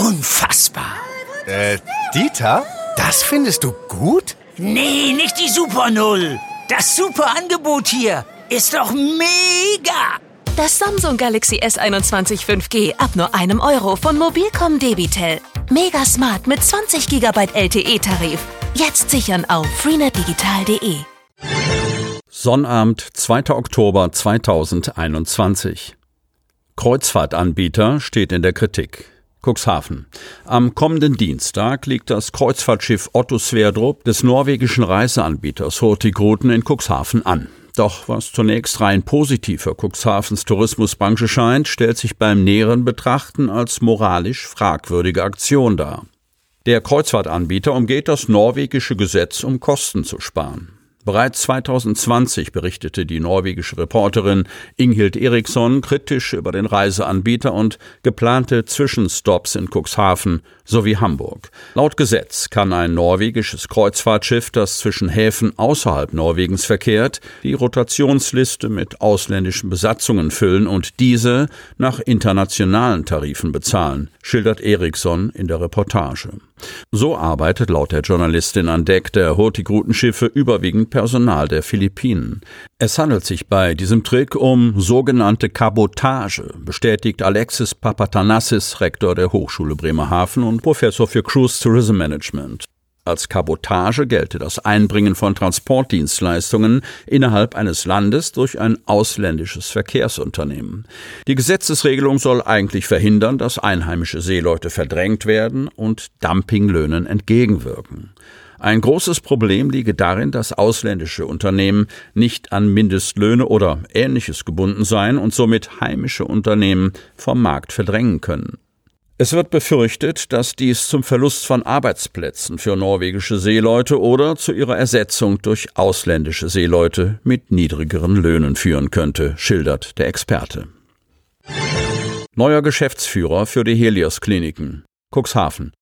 unfassbar. Äh, Dieter, das findest du gut? Nee, nicht die Super Null. Das super Angebot hier ist doch mega. Das Samsung Galaxy S21 5G ab nur einem Euro von Mobilcom Debitel. Mega smart mit 20 GB LTE-Tarif. Jetzt sichern auf freenetdigital.de. Sonnabend, 2. Oktober 2021. Kreuzfahrtanbieter steht in der Kritik. Cuxhaven. Am kommenden Dienstag liegt das Kreuzfahrtschiff Otto Sverdrup des norwegischen Reiseanbieters Hurtigruten in Cuxhaven an. Doch was zunächst rein positiv für Cuxhavens Tourismusbranche scheint, stellt sich beim näheren Betrachten als moralisch fragwürdige Aktion dar. Der Kreuzfahrtanbieter umgeht das norwegische Gesetz, um Kosten zu sparen. Bereits 2020 berichtete die norwegische Reporterin Inghild Eriksson kritisch über den Reiseanbieter und geplante Zwischenstops in Cuxhaven sowie Hamburg. Laut Gesetz kann ein norwegisches Kreuzfahrtschiff, das zwischen Häfen außerhalb Norwegens verkehrt, die Rotationsliste mit ausländischen Besatzungen füllen und diese nach internationalen Tarifen bezahlen, schildert Eriksson in der Reportage. So arbeitet laut der Journalistin an Deck der Hurtigruten-Schiffe überwiegend Personal der Philippinen. Es handelt sich bei diesem Trick um sogenannte Kabotage, bestätigt Alexis Papatanassis, Rektor der Hochschule Bremerhaven und Professor für Cruise Tourism Management. Als Kabotage gelte das Einbringen von Transportdienstleistungen innerhalb eines Landes durch ein ausländisches Verkehrsunternehmen. Die Gesetzesregelung soll eigentlich verhindern, dass einheimische Seeleute verdrängt werden und Dumpinglöhnen entgegenwirken. Ein großes Problem liege darin, dass ausländische Unternehmen nicht an Mindestlöhne oder Ähnliches gebunden seien und somit heimische Unternehmen vom Markt verdrängen können. Es wird befürchtet, dass dies zum Verlust von Arbeitsplätzen für norwegische Seeleute oder zu ihrer Ersetzung durch ausländische Seeleute mit niedrigeren Löhnen führen könnte, schildert der Experte. Neuer Geschäftsführer für die Helios Kliniken. Cuxhaven.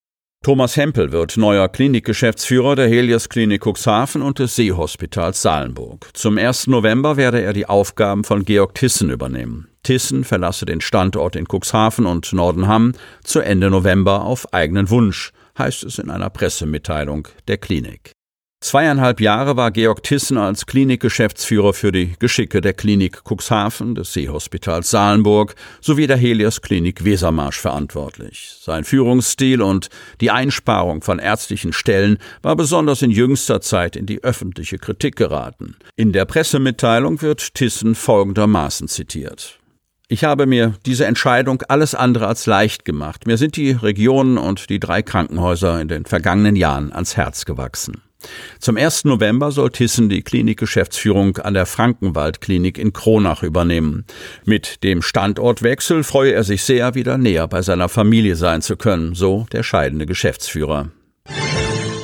Thomas Hempel wird neuer Klinikgeschäftsführer der Helios Klinik Cuxhaven und des Seehospitals Salenburg. Zum 1. November werde er die Aufgaben von Georg Tissen übernehmen. Tissen verlasse den Standort in Cuxhaven und Nordenham zu Ende November auf eigenen Wunsch, heißt es in einer Pressemitteilung der Klinik. Zweieinhalb Jahre war Georg Tissen als Klinikgeschäftsführer für die Geschicke der Klinik Cuxhaven, des Seehospitals Salenburg sowie der Helios Klinik Wesermarsch verantwortlich. Sein Führungsstil und die Einsparung von ärztlichen Stellen war besonders in jüngster Zeit in die öffentliche Kritik geraten. In der Pressemitteilung wird Tissen folgendermaßen zitiert. Ich habe mir diese Entscheidung alles andere als leicht gemacht. Mir sind die Regionen und die drei Krankenhäuser in den vergangenen Jahren ans Herz gewachsen. Zum 1. November soll Thyssen die Klinikgeschäftsführung an der Frankenwaldklinik in Kronach übernehmen. Mit dem Standortwechsel freue er sich sehr, wieder näher bei seiner Familie sein zu können, so der scheidende Geschäftsführer.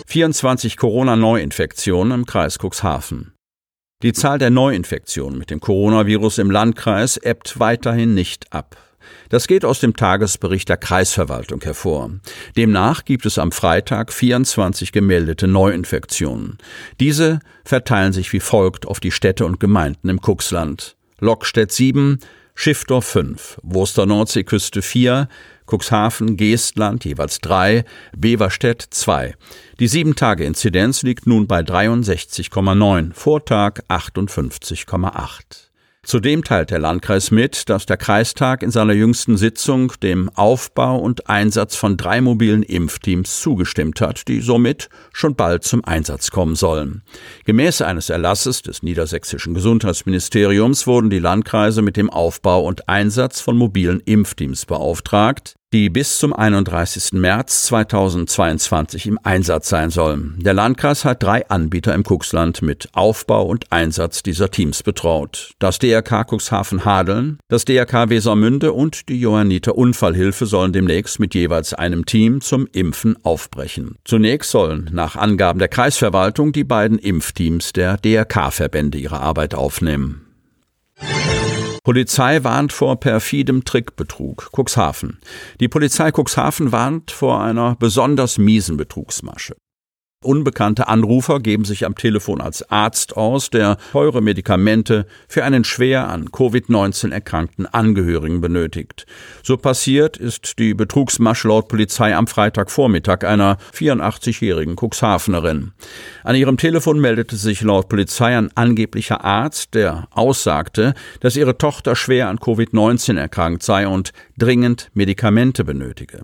24 Corona-Neuinfektionen im Kreis Cuxhaven. Die Zahl der Neuinfektionen mit dem Coronavirus im Landkreis ebbt weiterhin nicht ab. Das geht aus dem Tagesbericht der Kreisverwaltung hervor. Demnach gibt es am Freitag 24 gemeldete Neuinfektionen. Diese verteilen sich wie folgt auf die Städte und Gemeinden im Kuxland. Lockstedt 7, Schiffdorf 5, Wurster Nordseeküste 4, Cuxhaven, Geestland jeweils 3, Beverstedt 2. Die 7-Tage-Inzidenz liegt nun bei 63,9, Vortag 58,8. Zudem teilt der Landkreis mit, dass der Kreistag in seiner jüngsten Sitzung dem Aufbau und Einsatz von drei mobilen Impfteams zugestimmt hat, die somit schon bald zum Einsatz kommen sollen. Gemäß eines Erlasses des niedersächsischen Gesundheitsministeriums wurden die Landkreise mit dem Aufbau und Einsatz von mobilen Impfteams beauftragt. Die bis zum 31. März 2022 im Einsatz sein sollen. Der Landkreis hat drei Anbieter im Cuxland mit Aufbau und Einsatz dieser Teams betraut. Das DRK Cuxhaven Hadeln, das DRK Wesermünde und die Johanniter Unfallhilfe sollen demnächst mit jeweils einem Team zum Impfen aufbrechen. Zunächst sollen nach Angaben der Kreisverwaltung die beiden Impfteams der DRK-Verbände ihre Arbeit aufnehmen. Polizei warnt vor perfidem Trickbetrug. Cuxhaven. Die Polizei Cuxhaven warnt vor einer besonders miesen Betrugsmasche. Unbekannte Anrufer geben sich am Telefon als Arzt aus, der teure Medikamente für einen schwer an Covid-19 erkrankten Angehörigen benötigt. So passiert ist die Betrugsmasche laut Polizei am Freitagvormittag einer 84-jährigen Cuxhavenerin. An ihrem Telefon meldete sich laut Polizei ein angeblicher Arzt, der aussagte, dass ihre Tochter schwer an Covid-19 erkrankt sei und dringend Medikamente benötige.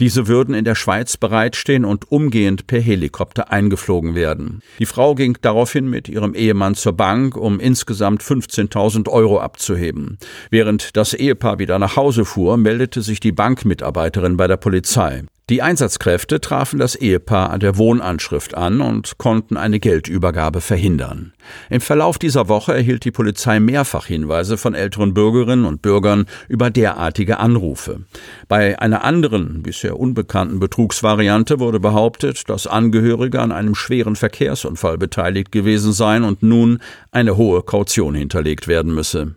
Diese würden in der Schweiz bereitstehen und umgehend per Helikopter sollte eingeflogen werden. Die Frau ging daraufhin mit ihrem Ehemann zur Bank, um insgesamt 15.000 Euro abzuheben. Während das Ehepaar wieder nach Hause fuhr, meldete sich die Bankmitarbeiterin bei der Polizei. Die Einsatzkräfte trafen das Ehepaar an der Wohnanschrift an und konnten eine Geldübergabe verhindern. Im Verlauf dieser Woche erhielt die Polizei mehrfach Hinweise von älteren Bürgerinnen und Bürgern über derartige Anrufe. Bei einer anderen, bisher unbekannten Betrugsvariante wurde behauptet, dass Angehörige an einem schweren Verkehrsunfall beteiligt gewesen seien und nun eine hohe Kaution hinterlegt werden müsse.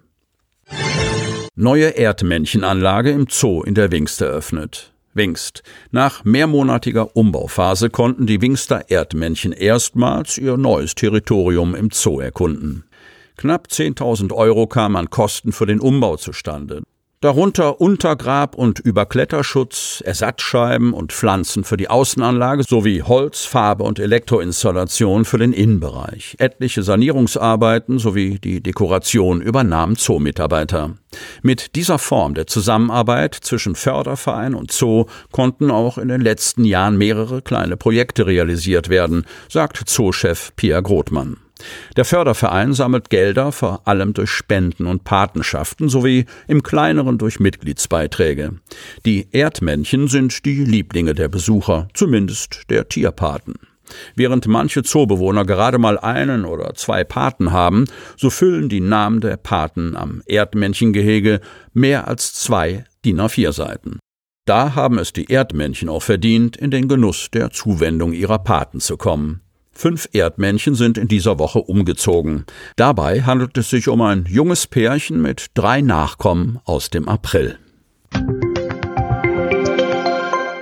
Neue Erdmännchenanlage im Zoo in der Wingst eröffnet. Wingst. Nach mehrmonatiger Umbauphase konnten die Wingster Erdmännchen erstmals ihr neues Territorium im Zoo erkunden. Knapp 10.000 Euro kamen an Kosten für den Umbau zustande darunter Untergrab- und Überkletterschutz, Ersatzscheiben und Pflanzen für die Außenanlage sowie Holz, Farbe und Elektroinstallation für den Innenbereich. Etliche Sanierungsarbeiten sowie die Dekoration übernahmen Zoomitarbeiter. Mit dieser Form der Zusammenarbeit zwischen Förderverein und Zoo konnten auch in den letzten Jahren mehrere kleine Projekte realisiert werden, sagt Zoochef Pia Grothmann. Der Förderverein sammelt Gelder vor allem durch Spenden und Patenschaften sowie im kleineren durch Mitgliedsbeiträge. Die Erdmännchen sind die Lieblinge der Besucher, zumindest der Tierpaten. Während manche Zoobewohner gerade mal einen oder zwei Paten haben, so füllen die Namen der Paten am Erdmännchengehege mehr als zwei DIN A4 Seiten. Da haben es die Erdmännchen auch verdient, in den Genuss der Zuwendung ihrer Paten zu kommen. Fünf Erdmännchen sind in dieser Woche umgezogen. Dabei handelt es sich um ein junges Pärchen mit drei Nachkommen aus dem April.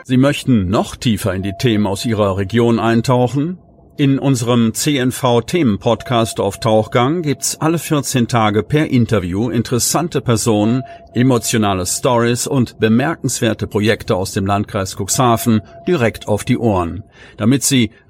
Sie möchten noch tiefer in die Themen aus Ihrer Region eintauchen? In unserem CNV-Themen-Podcast auf Tauchgang gibt's alle 14 Tage per Interview interessante Personen, emotionale Stories und bemerkenswerte Projekte aus dem Landkreis Cuxhaven direkt auf die Ohren, damit Sie